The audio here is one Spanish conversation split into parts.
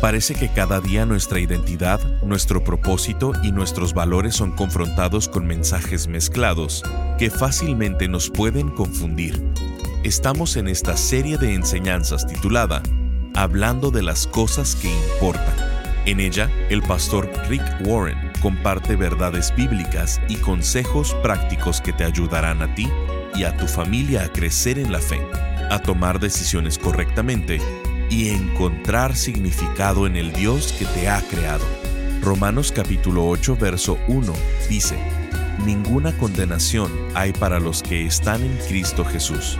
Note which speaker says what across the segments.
Speaker 1: Parece que cada día nuestra identidad, nuestro propósito y nuestros valores son confrontados con mensajes mezclados que fácilmente nos pueden confundir. Estamos en esta serie de enseñanzas titulada Hablando de las cosas que importan. En ella, el pastor Rick Warren comparte verdades bíblicas y consejos prácticos que te ayudarán a ti y a tu familia a crecer en la fe, a tomar decisiones correctamente y encontrar significado en el Dios que te ha creado. Romanos capítulo 8 verso 1 dice, Ninguna condenación hay para los que están en Cristo Jesús.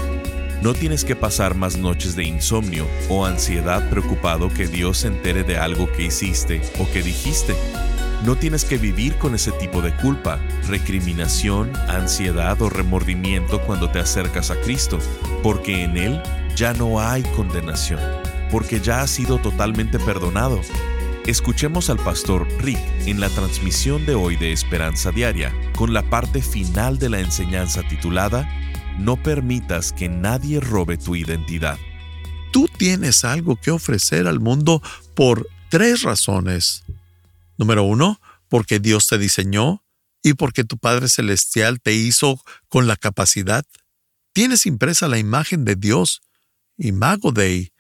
Speaker 1: No tienes que pasar más noches de insomnio o ansiedad preocupado que Dios se entere de algo que hiciste o que dijiste. No tienes que vivir con ese tipo de culpa, recriminación, ansiedad o remordimiento cuando te acercas a Cristo, porque en Él ya no hay condenación porque ya ha sido totalmente perdonado. Escuchemos al pastor Rick en la transmisión de hoy de Esperanza Diaria, con la parte final de la enseñanza titulada No permitas que nadie robe tu identidad.
Speaker 2: Tú tienes algo que ofrecer al mundo por tres razones. Número uno, porque Dios te diseñó y porque tu Padre Celestial te hizo con la capacidad. Tienes impresa la imagen de Dios, imago Dei,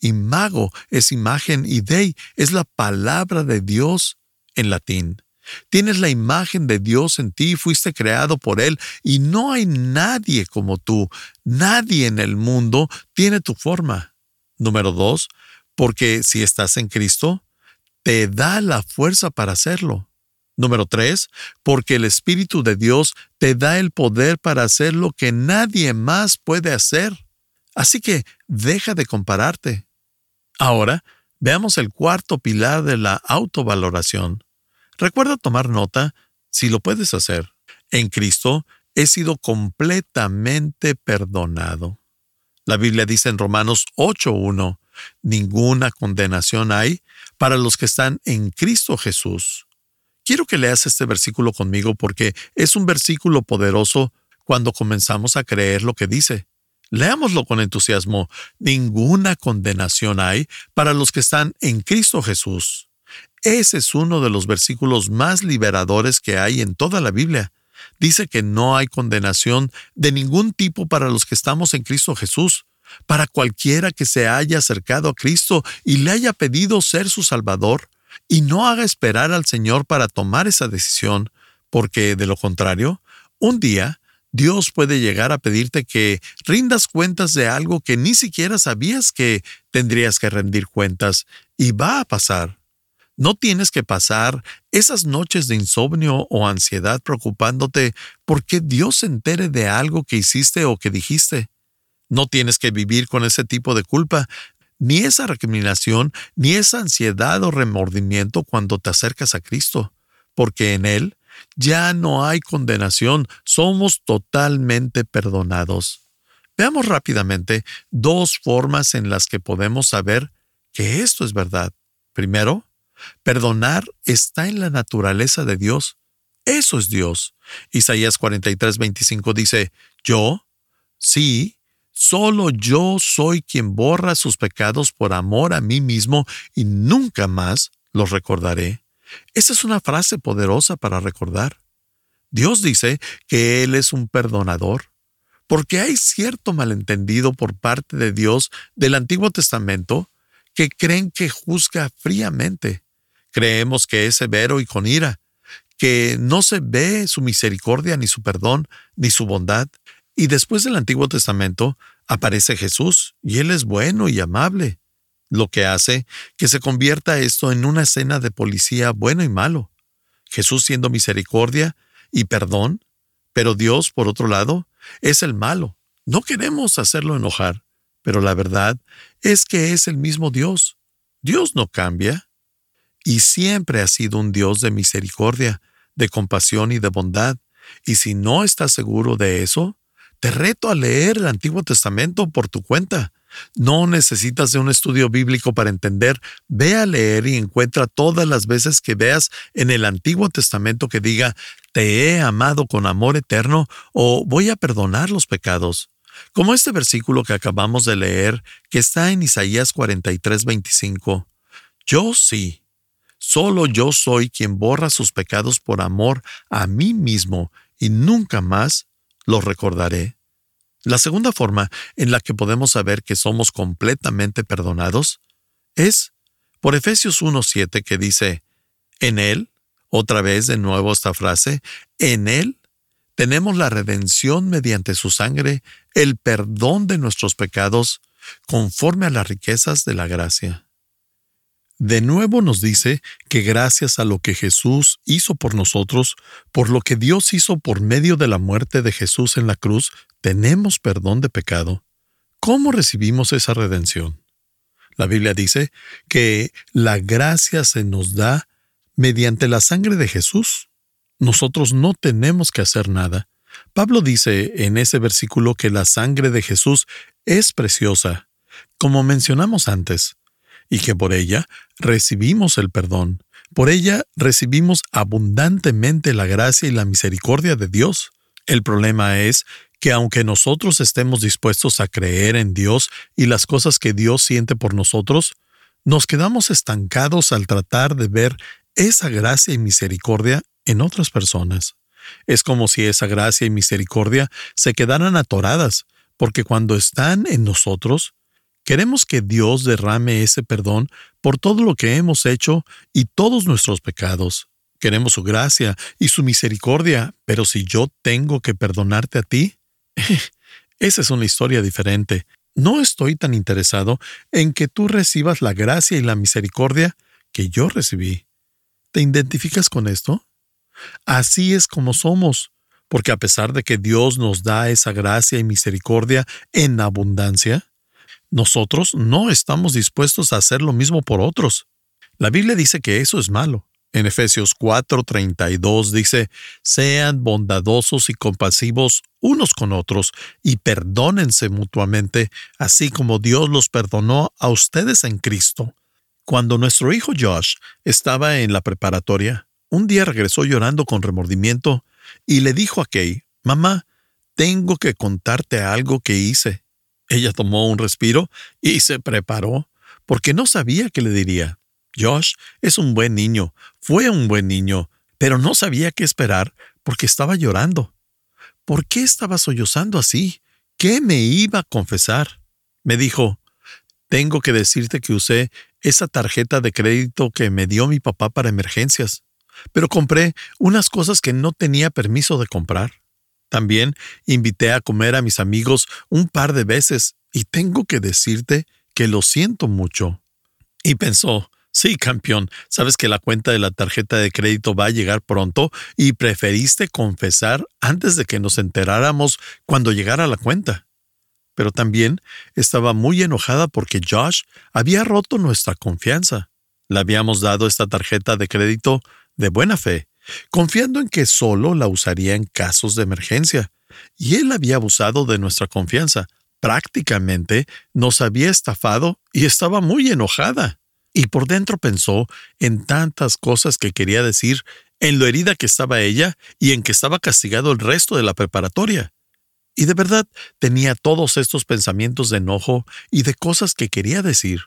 Speaker 2: Imago es imagen y Dei es la palabra de Dios en latín. Tienes la imagen de Dios en ti, fuiste creado por Él y no hay nadie como tú. Nadie en el mundo tiene tu forma. Número dos, porque si estás en Cristo, te da la fuerza para hacerlo. Número tres, porque el Espíritu de Dios te da el poder para hacer lo que nadie más puede hacer. Así que deja de compararte. Ahora, veamos el cuarto pilar de la autovaloración. Recuerda tomar nota si lo puedes hacer. En Cristo he sido completamente perdonado. La Biblia dice en Romanos 8.1, ninguna condenación hay para los que están en Cristo Jesús. Quiero que leas este versículo conmigo porque es un versículo poderoso cuando comenzamos a creer lo que dice. Leámoslo con entusiasmo. Ninguna condenación hay para los que están en Cristo Jesús. Ese es uno de los versículos más liberadores que hay en toda la Biblia. Dice que no hay condenación de ningún tipo para los que estamos en Cristo Jesús, para cualquiera que se haya acercado a Cristo y le haya pedido ser su Salvador, y no haga esperar al Señor para tomar esa decisión, porque de lo contrario, un día Dios puede llegar a pedirte que rindas cuentas de algo que ni siquiera sabías que tendrías que rendir cuentas, y va a pasar. No tienes que pasar esas noches de insomnio o ansiedad preocupándote porque Dios se entere de algo que hiciste o que dijiste. No tienes que vivir con ese tipo de culpa, ni esa recriminación, ni esa ansiedad o remordimiento cuando te acercas a Cristo, porque en Él ya no hay condenación, somos totalmente perdonados. Veamos rápidamente dos formas en las que podemos saber que esto es verdad. Primero, perdonar está en la naturaleza de Dios. Eso es Dios. Isaías 43, 25 dice, Yo, sí, solo yo soy quien borra sus pecados por amor a mí mismo y nunca más los recordaré. Esa es una frase poderosa para recordar. Dios dice que Él es un perdonador, porque hay cierto malentendido por parte de Dios del Antiguo Testamento que creen que juzga fríamente. Creemos que es severo y con ira, que no se ve su misericordia ni su perdón ni su bondad. Y después del Antiguo Testamento aparece Jesús, y Él es bueno y amable lo que hace que se convierta esto en una escena de policía bueno y malo. Jesús siendo misericordia y perdón, pero Dios, por otro lado, es el malo. No queremos hacerlo enojar, pero la verdad es que es el mismo Dios. Dios no cambia y siempre ha sido un Dios de misericordia, de compasión y de bondad. Y si no estás seguro de eso, te reto a leer el Antiguo Testamento por tu cuenta. No necesitas de un estudio bíblico para entender. Ve a leer y encuentra todas las veces que veas en el Antiguo Testamento que diga, te he amado con amor eterno o voy a perdonar los pecados. Como este versículo que acabamos de leer, que está en Isaías 43, 25. Yo sí. Solo yo soy quien borra sus pecados por amor a mí mismo y nunca más los recordaré. La segunda forma en la que podemos saber que somos completamente perdonados es por Efesios 1.7 que dice, en Él, otra vez de nuevo esta frase, en Él tenemos la redención mediante su sangre, el perdón de nuestros pecados, conforme a las riquezas de la gracia. De nuevo nos dice que gracias a lo que Jesús hizo por nosotros, por lo que Dios hizo por medio de la muerte de Jesús en la cruz, tenemos perdón de pecado. ¿Cómo recibimos esa redención? La Biblia dice que la gracia se nos da mediante la sangre de Jesús. Nosotros no tenemos que hacer nada. Pablo dice en ese versículo que la sangre de Jesús es preciosa, como mencionamos antes y que por ella recibimos el perdón. Por ella recibimos abundantemente la gracia y la misericordia de Dios. El problema es que aunque nosotros estemos dispuestos a creer en Dios y las cosas que Dios siente por nosotros, nos quedamos estancados al tratar de ver esa gracia y misericordia en otras personas. Es como si esa gracia y misericordia se quedaran atoradas, porque cuando están en nosotros, Queremos que Dios derrame ese perdón por todo lo que hemos hecho y todos nuestros pecados. Queremos su gracia y su misericordia, pero si yo tengo que perdonarte a ti, esa es una historia diferente. No estoy tan interesado en que tú recibas la gracia y la misericordia que yo recibí. ¿Te identificas con esto? Así es como somos, porque a pesar de que Dios nos da esa gracia y misericordia en abundancia, nosotros no estamos dispuestos a hacer lo mismo por otros. La Biblia dice que eso es malo. En Efesios 4:32 dice, sean bondadosos y compasivos unos con otros y perdónense mutuamente, así como Dios los perdonó a ustedes en Cristo. Cuando nuestro hijo Josh estaba en la preparatoria, un día regresó llorando con remordimiento y le dijo a Kay, Mamá, tengo que contarte algo que hice. Ella tomó un respiro y se preparó, porque no sabía qué le diría. Josh es un buen niño, fue un buen niño, pero no sabía qué esperar porque estaba llorando. ¿Por qué estaba sollozando así? ¿Qué me iba a confesar? Me dijo, tengo que decirte que usé esa tarjeta de crédito que me dio mi papá para emergencias, pero compré unas cosas que no tenía permiso de comprar. También invité a comer a mis amigos un par de veces y tengo que decirte que lo siento mucho. Y pensó, sí, campeón, sabes que la cuenta de la tarjeta de crédito va a llegar pronto y preferiste confesar antes de que nos enteráramos cuando llegara la cuenta. Pero también estaba muy enojada porque Josh había roto nuestra confianza. Le habíamos dado esta tarjeta de crédito de buena fe confiando en que solo la usaría en casos de emergencia. Y él había abusado de nuestra confianza. Prácticamente nos había estafado y estaba muy enojada. Y por dentro pensó en tantas cosas que quería decir, en lo herida que estaba ella y en que estaba castigado el resto de la preparatoria. Y de verdad tenía todos estos pensamientos de enojo y de cosas que quería decir.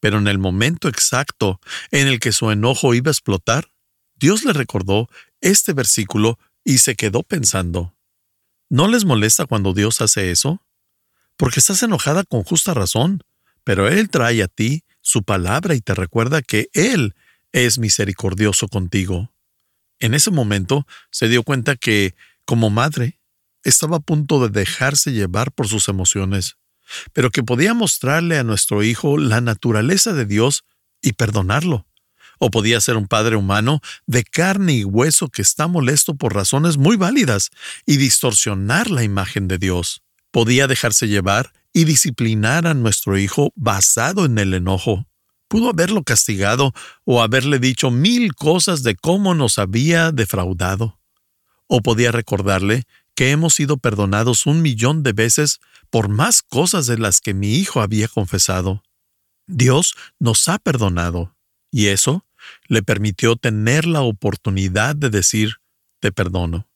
Speaker 2: Pero en el momento exacto en el que su enojo iba a explotar, Dios le recordó este versículo y se quedó pensando. ¿No les molesta cuando Dios hace eso? Porque estás enojada con justa razón, pero Él trae a ti su palabra y te recuerda que Él es misericordioso contigo. En ese momento se dio cuenta que, como madre, estaba a punto de dejarse llevar por sus emociones, pero que podía mostrarle a nuestro hijo la naturaleza de Dios y perdonarlo o podía ser un padre humano de carne y hueso que está molesto por razones muy válidas y distorsionar la imagen de Dios. Podía dejarse llevar y disciplinar a nuestro hijo basado en el enojo. Pudo haberlo castigado o haberle dicho mil cosas de cómo nos había defraudado. O podía recordarle que hemos sido perdonados un millón de veces por más cosas de las que mi hijo había confesado. Dios nos ha perdonado. Y eso le permitió tener la oportunidad de decir, te perdono.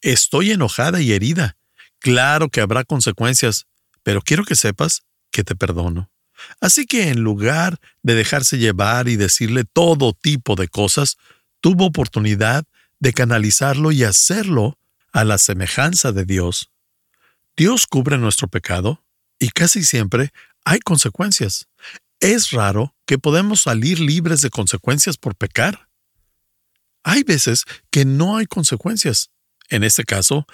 Speaker 2: Estoy enojada y herida. Claro que habrá consecuencias, pero quiero que sepas que te perdono. Así que en lugar de dejarse llevar y decirle todo tipo de cosas, tuvo oportunidad de canalizarlo y hacerlo a la semejanza de Dios. Dios cubre nuestro pecado y casi siempre hay consecuencias. Es raro que podemos salir libres de consecuencias por pecar. Hay veces que no hay consecuencias. En este caso,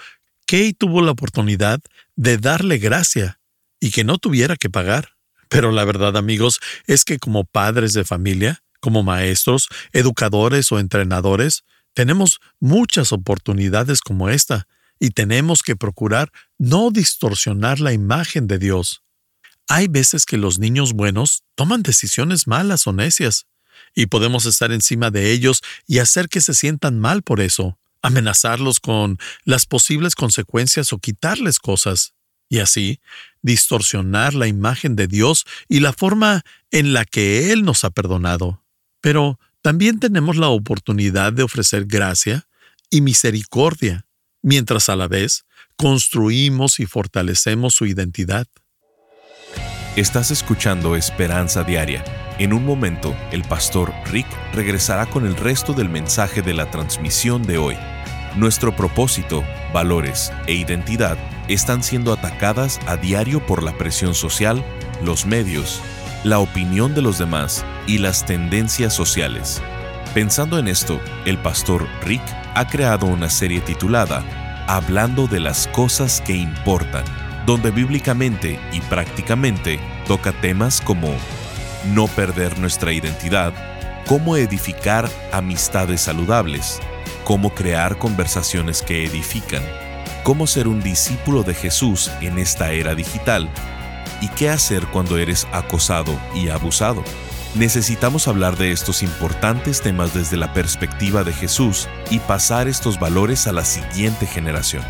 Speaker 2: Kay tuvo la oportunidad de darle gracia y que no tuviera que pagar. Pero la verdad, amigos, es que como padres de familia, como maestros, educadores o entrenadores, tenemos muchas oportunidades como esta y tenemos que procurar no distorsionar la imagen de Dios. Hay veces que los niños buenos toman decisiones malas o necias, y podemos estar encima de ellos y hacer que se sientan mal por eso, amenazarlos con las posibles consecuencias o quitarles cosas, y así distorsionar la imagen de Dios y la forma en la que Él nos ha perdonado. Pero también tenemos la oportunidad de ofrecer gracia y misericordia, mientras a la vez construimos y fortalecemos su identidad.
Speaker 1: Estás escuchando Esperanza Diaria. En un momento, el pastor Rick regresará con el resto del mensaje de la transmisión de hoy. Nuestro propósito, valores e identidad están siendo atacadas a diario por la presión social, los medios, la opinión de los demás y las tendencias sociales. Pensando en esto, el pastor Rick ha creado una serie titulada Hablando de las cosas que importan donde bíblicamente y prácticamente toca temas como no perder nuestra identidad, cómo edificar amistades saludables, cómo crear conversaciones que edifican, cómo ser un discípulo de Jesús en esta era digital y qué hacer cuando eres acosado y abusado. Necesitamos hablar de estos importantes temas desde la perspectiva de Jesús y pasar estos valores a la siguiente generación.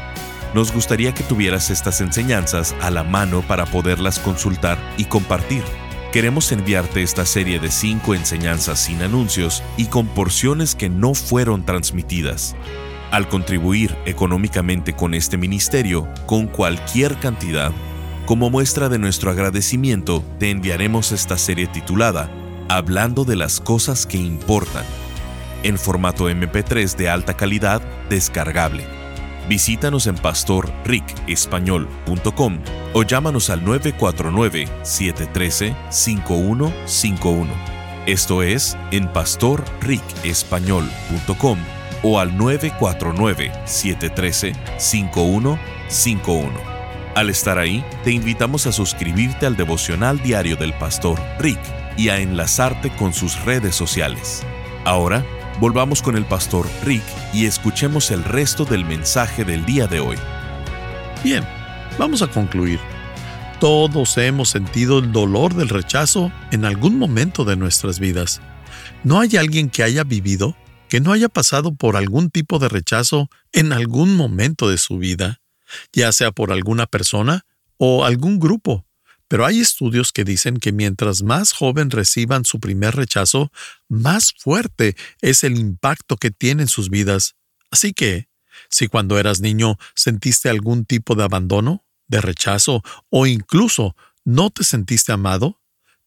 Speaker 1: Nos gustaría que tuvieras estas enseñanzas a la mano para poderlas consultar y compartir. Queremos enviarte esta serie de cinco enseñanzas sin anuncios y con porciones que no fueron transmitidas. Al contribuir económicamente con este ministerio, con cualquier cantidad, como muestra de nuestro agradecimiento, te enviaremos esta serie titulada Hablando de las cosas que importan, en formato MP3 de alta calidad descargable Visítanos en pastorricespañol.com o llámanos al 949-713-5151. Esto es en pastorricespañol.com o al 949-713-5151. Al estar ahí, te invitamos a suscribirte al devocional diario del pastor Rick y a enlazarte con sus redes sociales. Ahora, Volvamos con el pastor Rick y escuchemos el resto del mensaje del día de hoy.
Speaker 2: Bien, vamos a concluir. Todos hemos sentido el dolor del rechazo en algún momento de nuestras vidas. ¿No hay alguien que haya vivido, que no haya pasado por algún tipo de rechazo en algún momento de su vida, ya sea por alguna persona o algún grupo? Pero hay estudios que dicen que mientras más joven reciban su primer rechazo, más fuerte es el impacto que tiene en sus vidas. Así que, si cuando eras niño sentiste algún tipo de abandono, de rechazo o incluso no te sentiste amado,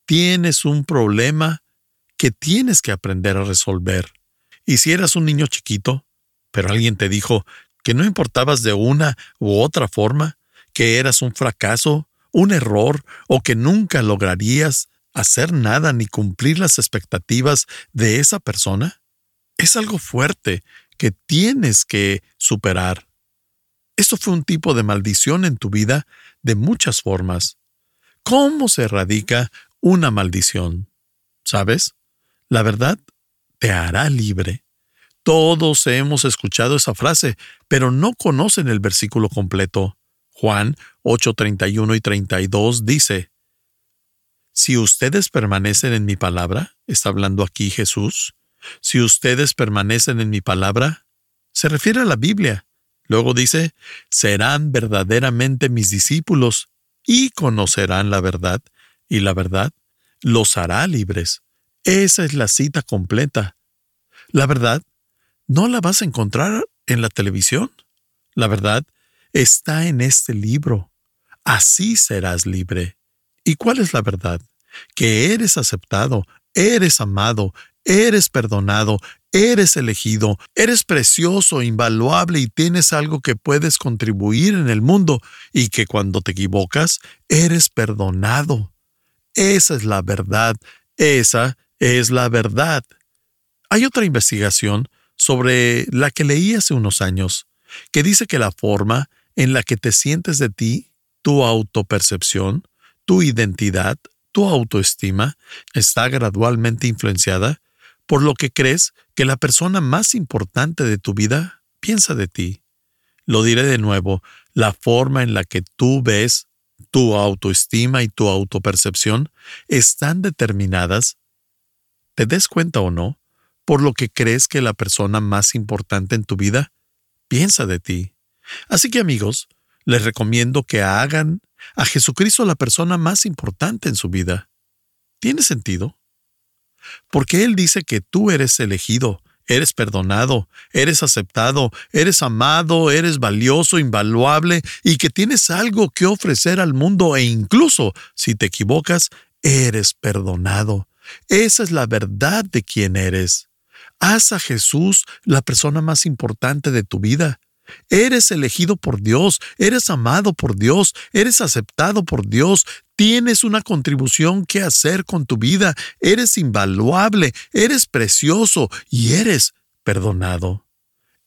Speaker 2: tienes un problema que tienes que aprender a resolver. Y si eras un niño chiquito, pero alguien te dijo que no importabas de una u otra forma, que eras un fracaso, un error o que nunca lograrías hacer nada ni cumplir las expectativas de esa persona? Es algo fuerte que tienes que superar. Eso fue un tipo de maldición en tu vida de muchas formas. ¿Cómo se erradica una maldición? ¿Sabes? La verdad te hará libre. Todos hemos escuchado esa frase, pero no conocen el versículo completo. Juan 8:31 y 32 dice, Si ustedes permanecen en mi palabra, está hablando aquí Jesús, si ustedes permanecen en mi palabra, se refiere a la Biblia. Luego dice, serán verdaderamente mis discípulos y conocerán la verdad, y la verdad los hará libres. Esa es la cita completa. La verdad no la vas a encontrar en la televisión. La verdad está en este libro. Así serás libre. ¿Y cuál es la verdad? que eres aceptado, eres amado, eres perdonado, eres elegido, eres precioso, invaluable y tienes algo que puedes contribuir en el mundo y que cuando te equivocas, eres perdonado. Esa es la verdad, esa es la verdad. Hay otra investigación sobre la que leí hace unos años, que dice que la forma en la que te sientes de ti, tu autopercepción, tu identidad, tu autoestima, está gradualmente influenciada por lo que crees que la persona más importante de tu vida piensa de ti. Lo diré de nuevo, la forma en la que tú ves tu autoestima y tu autopercepción están determinadas, te des cuenta o no, por lo que crees que la persona más importante en tu vida piensa de ti. Así que amigos, les recomiendo que hagan a Jesucristo la persona más importante en su vida. ¿Tiene sentido? Porque Él dice que tú eres elegido, eres perdonado, eres aceptado, eres amado, eres valioso, invaluable y que tienes algo que ofrecer al mundo e incluso si te equivocas, eres perdonado. Esa es la verdad de quién eres. Haz a Jesús la persona más importante de tu vida. Eres elegido por Dios, eres amado por Dios, eres aceptado por Dios, tienes una contribución que hacer con tu vida, eres invaluable, eres precioso y eres perdonado.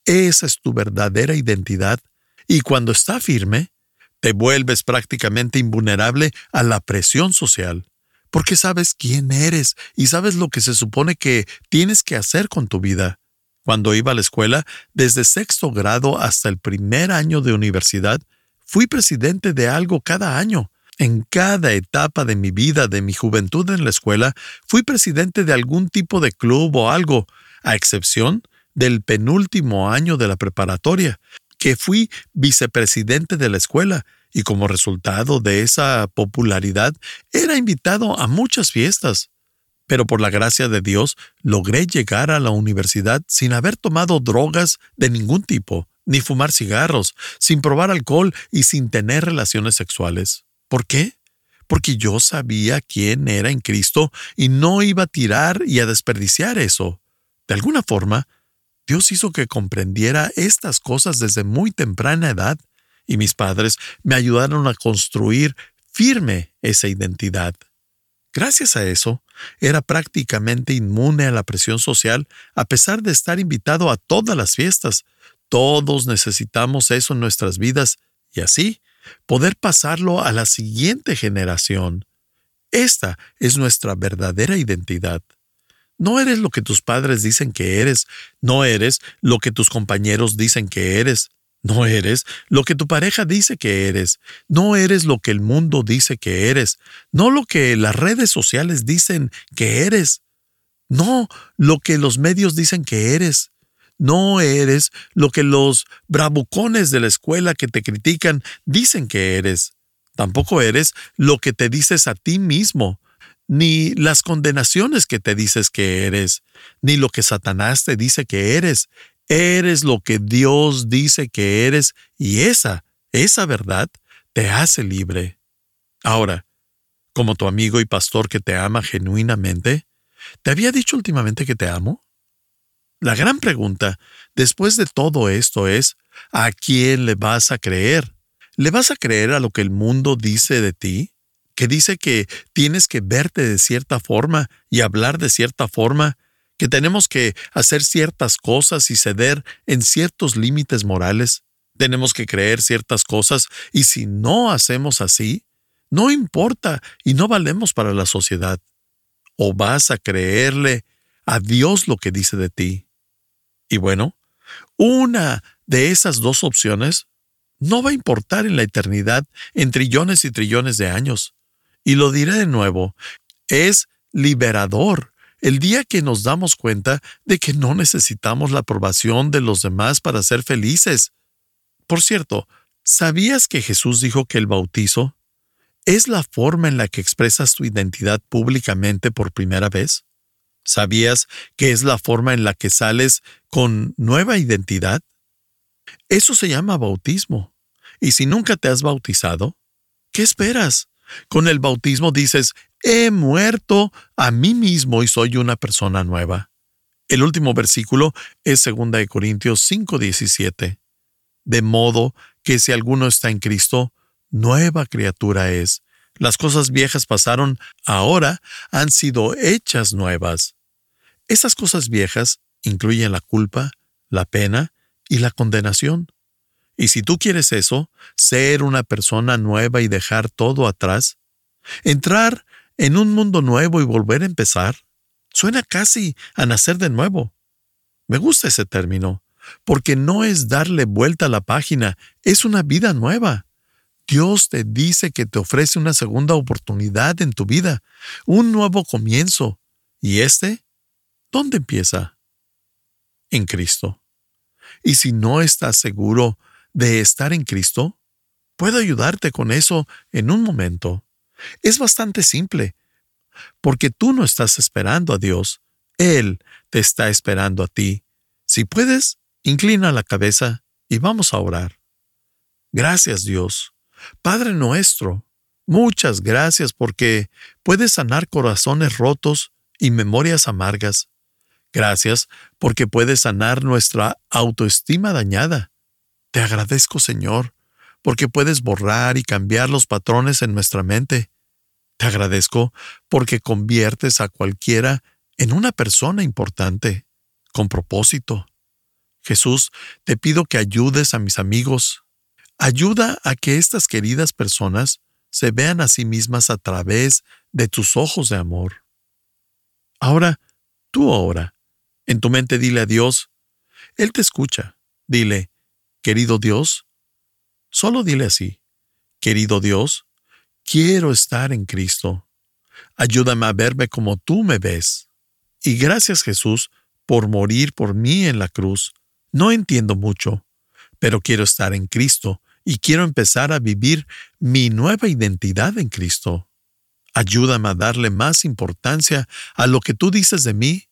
Speaker 2: Esa es tu verdadera identidad y cuando está firme, te vuelves prácticamente invulnerable a la presión social, porque sabes quién eres y sabes lo que se supone que tienes que hacer con tu vida. Cuando iba a la escuela, desde sexto grado hasta el primer año de universidad, fui presidente de algo cada año. En cada etapa de mi vida, de mi juventud en la escuela, fui presidente de algún tipo de club o algo, a excepción del penúltimo año de la preparatoria, que fui vicepresidente de la escuela, y como resultado de esa popularidad era invitado a muchas fiestas pero por la gracia de Dios logré llegar a la universidad sin haber tomado drogas de ningún tipo, ni fumar cigarros, sin probar alcohol y sin tener relaciones sexuales. ¿Por qué? Porque yo sabía quién era en Cristo y no iba a tirar y a desperdiciar eso. De alguna forma, Dios hizo que comprendiera estas cosas desde muy temprana edad, y mis padres me ayudaron a construir firme esa identidad. Gracias a eso, era prácticamente inmune a la presión social a pesar de estar invitado a todas las fiestas. Todos necesitamos eso en nuestras vidas y así poder pasarlo a la siguiente generación. Esta es nuestra verdadera identidad. No eres lo que tus padres dicen que eres, no eres lo que tus compañeros dicen que eres, no eres lo que tu pareja dice que eres. No eres lo que el mundo dice que eres. No lo que las redes sociales dicen que eres. No lo que los medios dicen que eres. No eres lo que los bravucones de la escuela que te critican dicen que eres. Tampoco eres lo que te dices a ti mismo, ni las condenaciones que te dices que eres, ni lo que Satanás te dice que eres. Eres lo que Dios dice que eres y esa, esa verdad, te hace libre. Ahora, como tu amigo y pastor que te ama genuinamente, ¿te había dicho últimamente que te amo? La gran pregunta, después de todo esto, es, ¿a quién le vas a creer? ¿Le vas a creer a lo que el mundo dice de ti? Que dice que tienes que verte de cierta forma y hablar de cierta forma que tenemos que hacer ciertas cosas y ceder en ciertos límites morales, tenemos que creer ciertas cosas y si no hacemos así, no importa y no valemos para la sociedad. O vas a creerle a Dios lo que dice de ti. Y bueno, una de esas dos opciones no va a importar en la eternidad en trillones y trillones de años. Y lo diré de nuevo, es liberador el día que nos damos cuenta de que no necesitamos la aprobación de los demás para ser felices. Por cierto, ¿sabías que Jesús dijo que el bautizo es la forma en la que expresas tu identidad públicamente por primera vez? ¿Sabías que es la forma en la que sales con nueva identidad? Eso se llama bautismo. Y si nunca te has bautizado, ¿qué esperas? Con el bautismo dices, he muerto a mí mismo y soy una persona nueva. El último versículo es 2 Corintios 5:17. De modo que si alguno está en Cristo, nueva criatura es. Las cosas viejas pasaron, ahora han sido hechas nuevas. Esas cosas viejas incluyen la culpa, la pena y la condenación. Y si tú quieres eso, ser una persona nueva y dejar todo atrás, entrar en un mundo nuevo y volver a empezar, suena casi a nacer de nuevo. Me gusta ese término, porque no es darle vuelta a la página, es una vida nueva. Dios te dice que te ofrece una segunda oportunidad en tu vida, un nuevo comienzo. ¿Y este? ¿Dónde empieza? En Cristo. Y si no estás seguro de estar en Cristo, puedo ayudarte con eso en un momento. Es bastante simple, porque tú no estás esperando a Dios, Él te está esperando a ti. Si puedes, inclina la cabeza y vamos a orar. Gracias Dios. Padre nuestro, muchas gracias porque puedes sanar corazones rotos y memorias amargas. Gracias porque puedes sanar nuestra autoestima dañada. Te agradezco, Señor, porque puedes borrar y cambiar los patrones en nuestra mente. Te agradezco porque conviertes a cualquiera en una persona importante, con propósito. Jesús, te pido que ayudes a mis amigos, Ayuda a que estas queridas personas se vean a sí mismas a través de tus ojos de amor. Ahora, tú ahora, en tu mente dile a Dios, Él te escucha. Dile, querido Dios, solo dile así, querido Dios, quiero estar en Cristo. Ayúdame a verme como tú me ves. Y gracias Jesús por morir por mí en la cruz. No entiendo mucho, pero quiero estar en Cristo y quiero empezar a vivir mi nueva identidad en Cristo. Ayúdame a darle más importancia a lo que tú dices de mí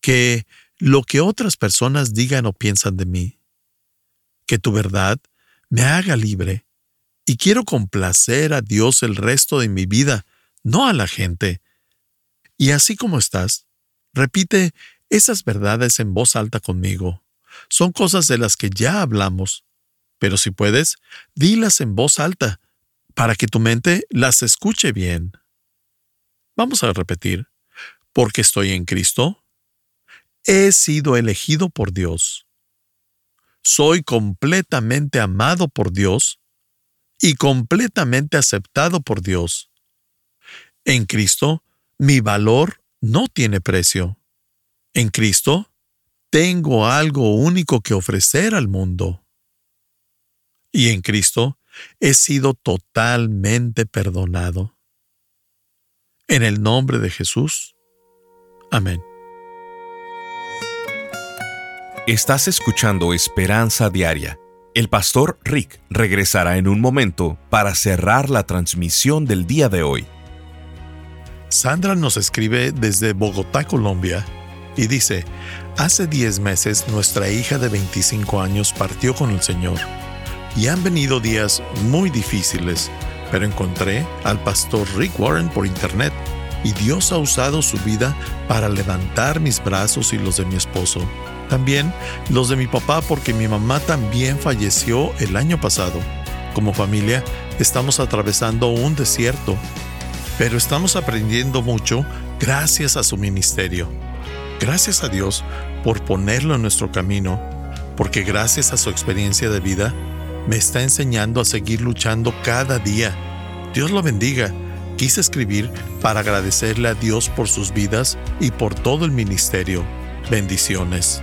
Speaker 2: que lo que otras personas digan o piensan de mí. Que tu verdad me haga libre y quiero complacer a Dios el resto de mi vida, no a la gente. Y así como estás, repite esas verdades en voz alta conmigo son cosas de las que ya hablamos, pero si puedes, dilas en voz alta para que tu mente las escuche bien. Vamos a repetir. Porque estoy en Cristo, he sido elegido por Dios. Soy completamente amado por Dios y completamente aceptado por Dios. En Cristo, mi valor no tiene precio. En Cristo, tengo algo único que ofrecer al mundo. Y en Cristo he sido totalmente perdonado. En el nombre de Jesús. Amén.
Speaker 1: Estás escuchando Esperanza Diaria. El pastor Rick regresará en un momento para cerrar la transmisión del día de hoy.
Speaker 2: Sandra nos escribe desde Bogotá, Colombia, y dice, Hace 10 meses nuestra hija de 25 años partió con el Señor y han venido días muy difíciles, pero encontré al pastor Rick Warren por internet y Dios ha usado su vida para levantar mis brazos y los de mi esposo. También los de mi papá porque mi mamá también falleció el año pasado. Como familia estamos atravesando un desierto, pero estamos aprendiendo mucho gracias a su ministerio. Gracias a Dios por ponerlo en nuestro camino, porque gracias a su experiencia de vida, me está enseñando a seguir luchando cada día. Dios lo bendiga. Quise escribir para agradecerle a Dios por sus vidas y por todo el ministerio. Bendiciones.